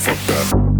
fuck that.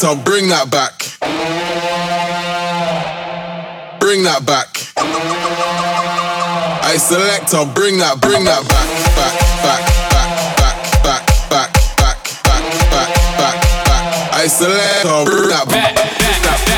so bring that back. Bring that back. I select on, bring that, bring that back, back, back, back, back, back, back, back, back, back, back. I select on, bring that back.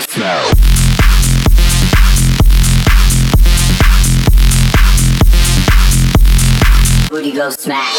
Smack. Booty go smack.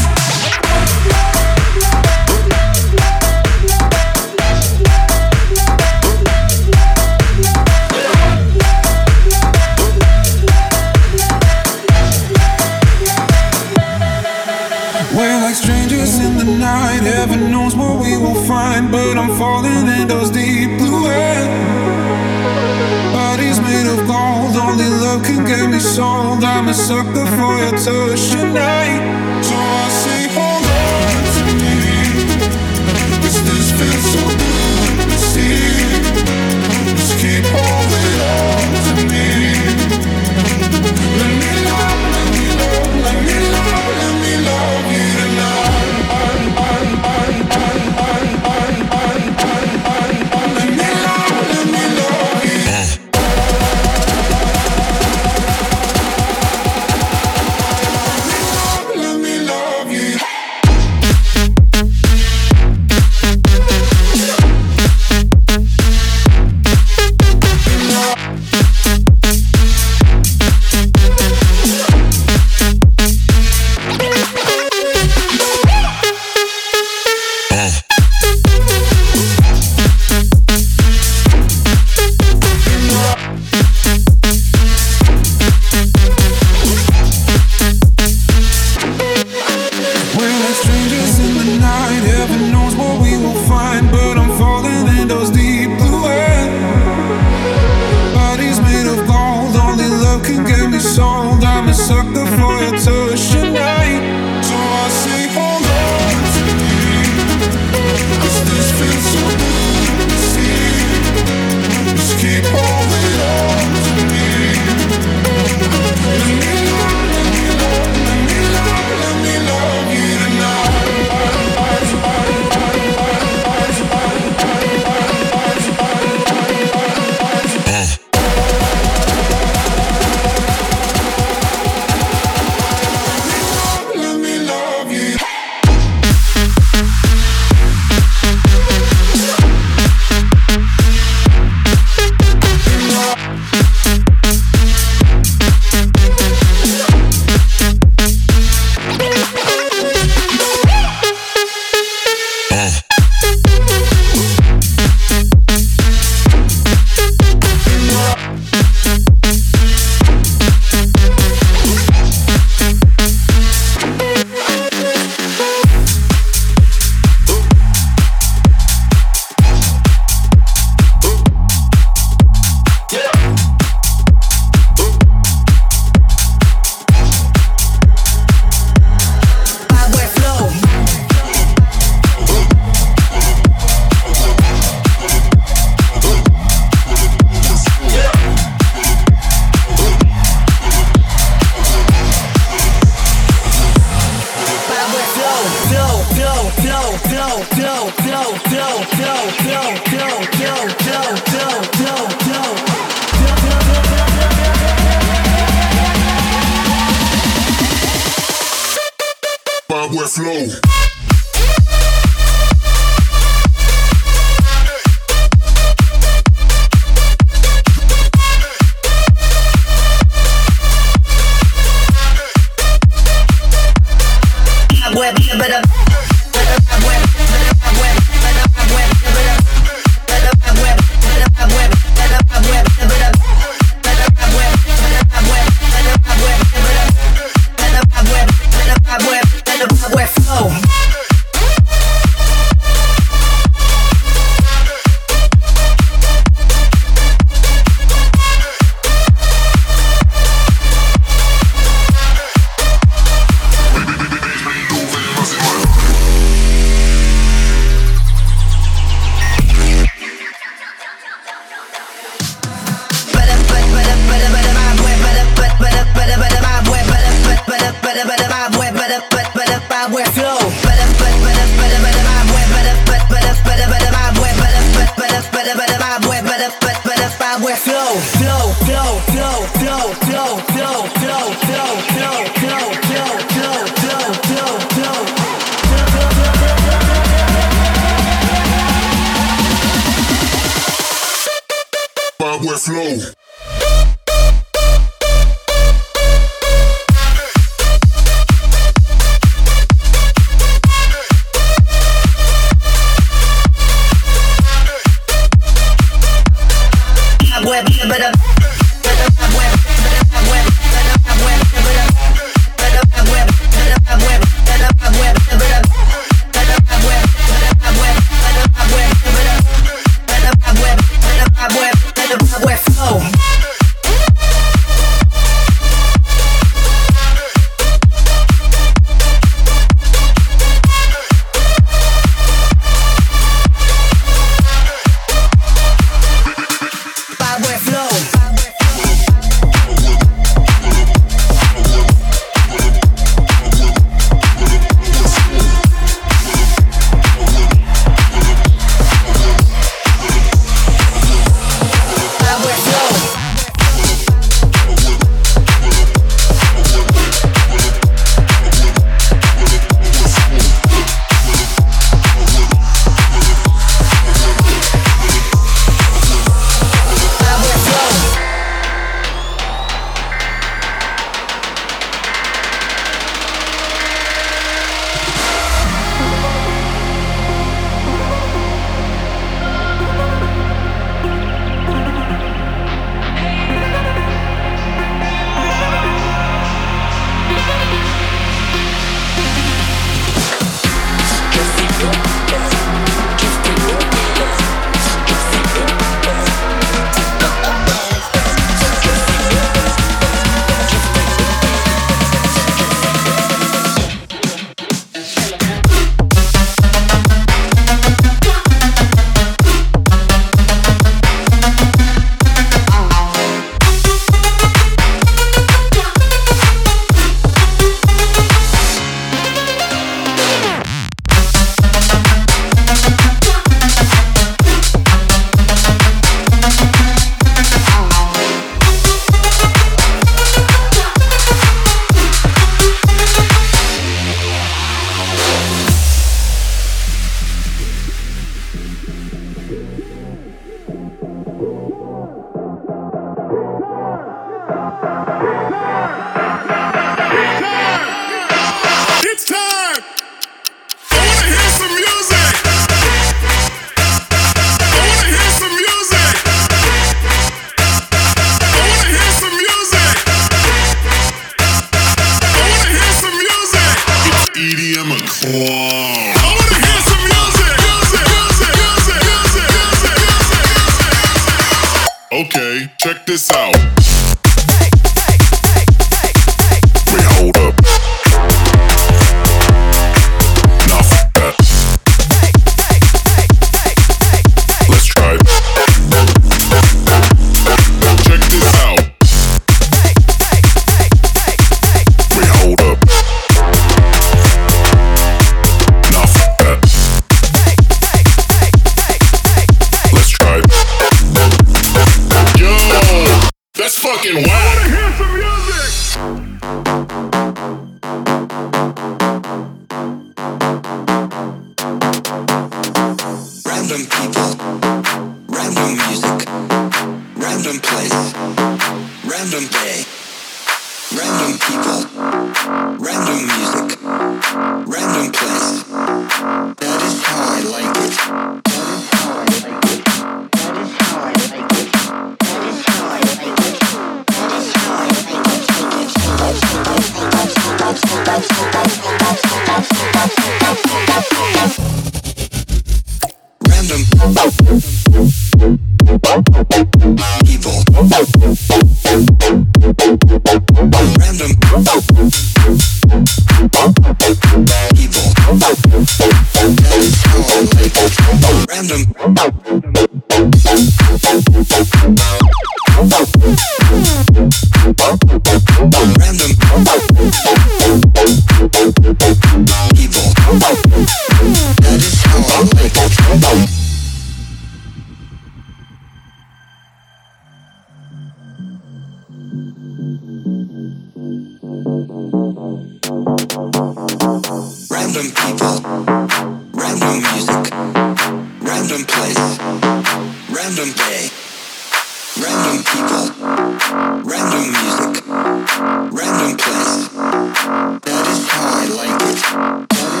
That is how I like it.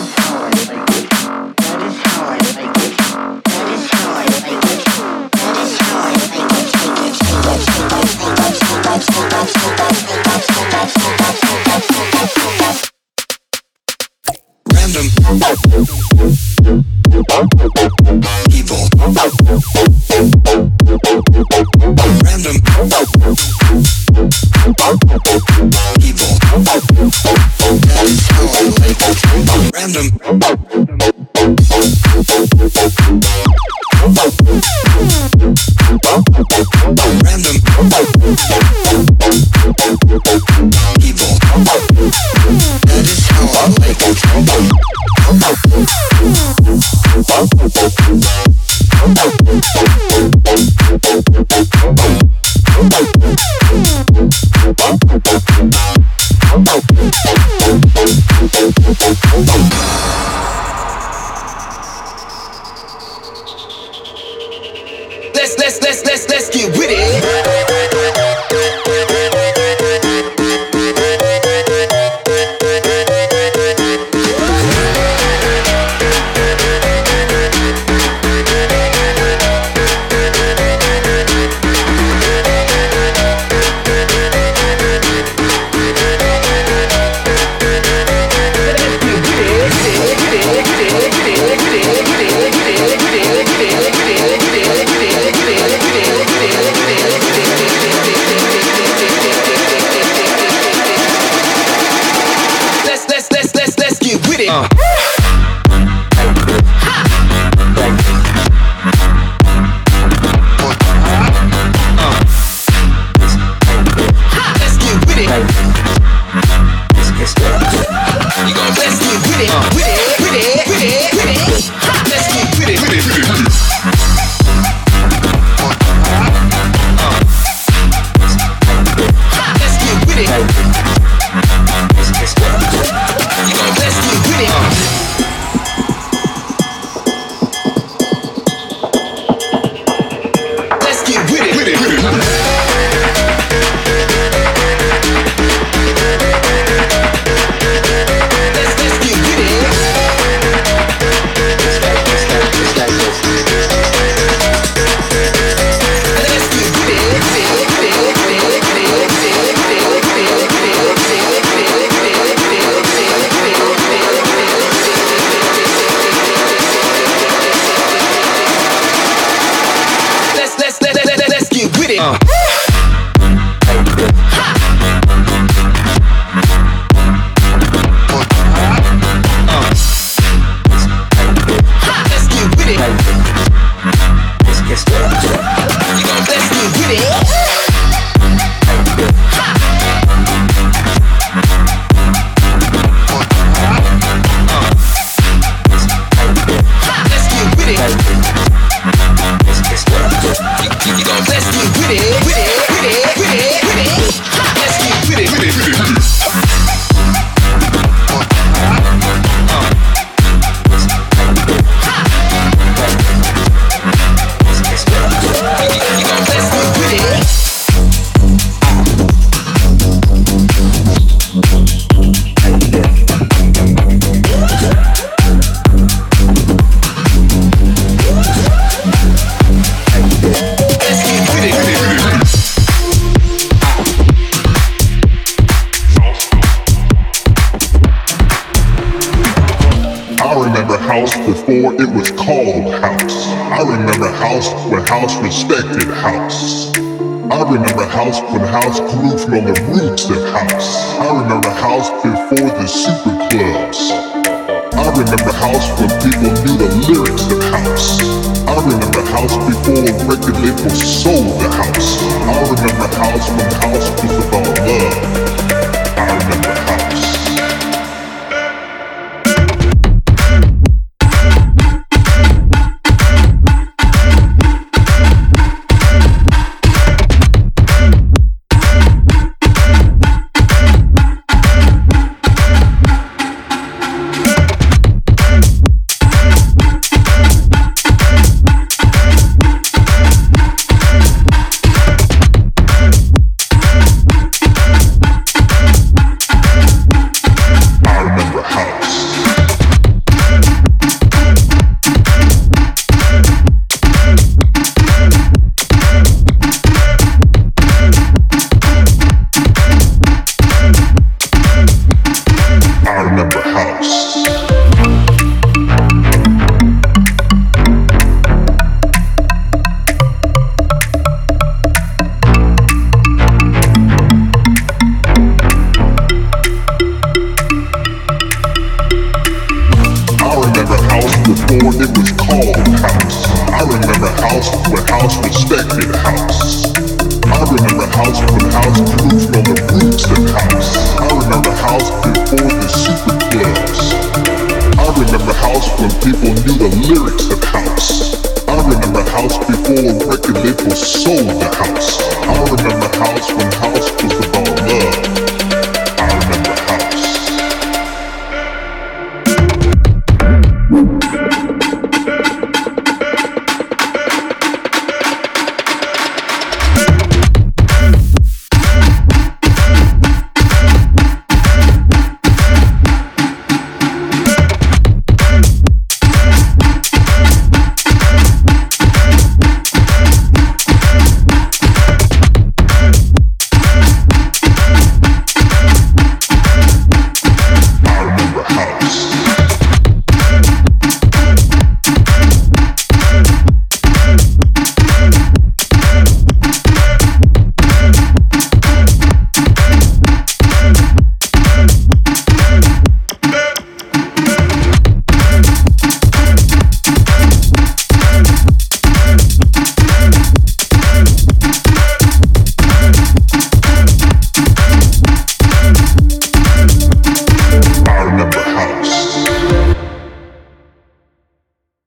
It.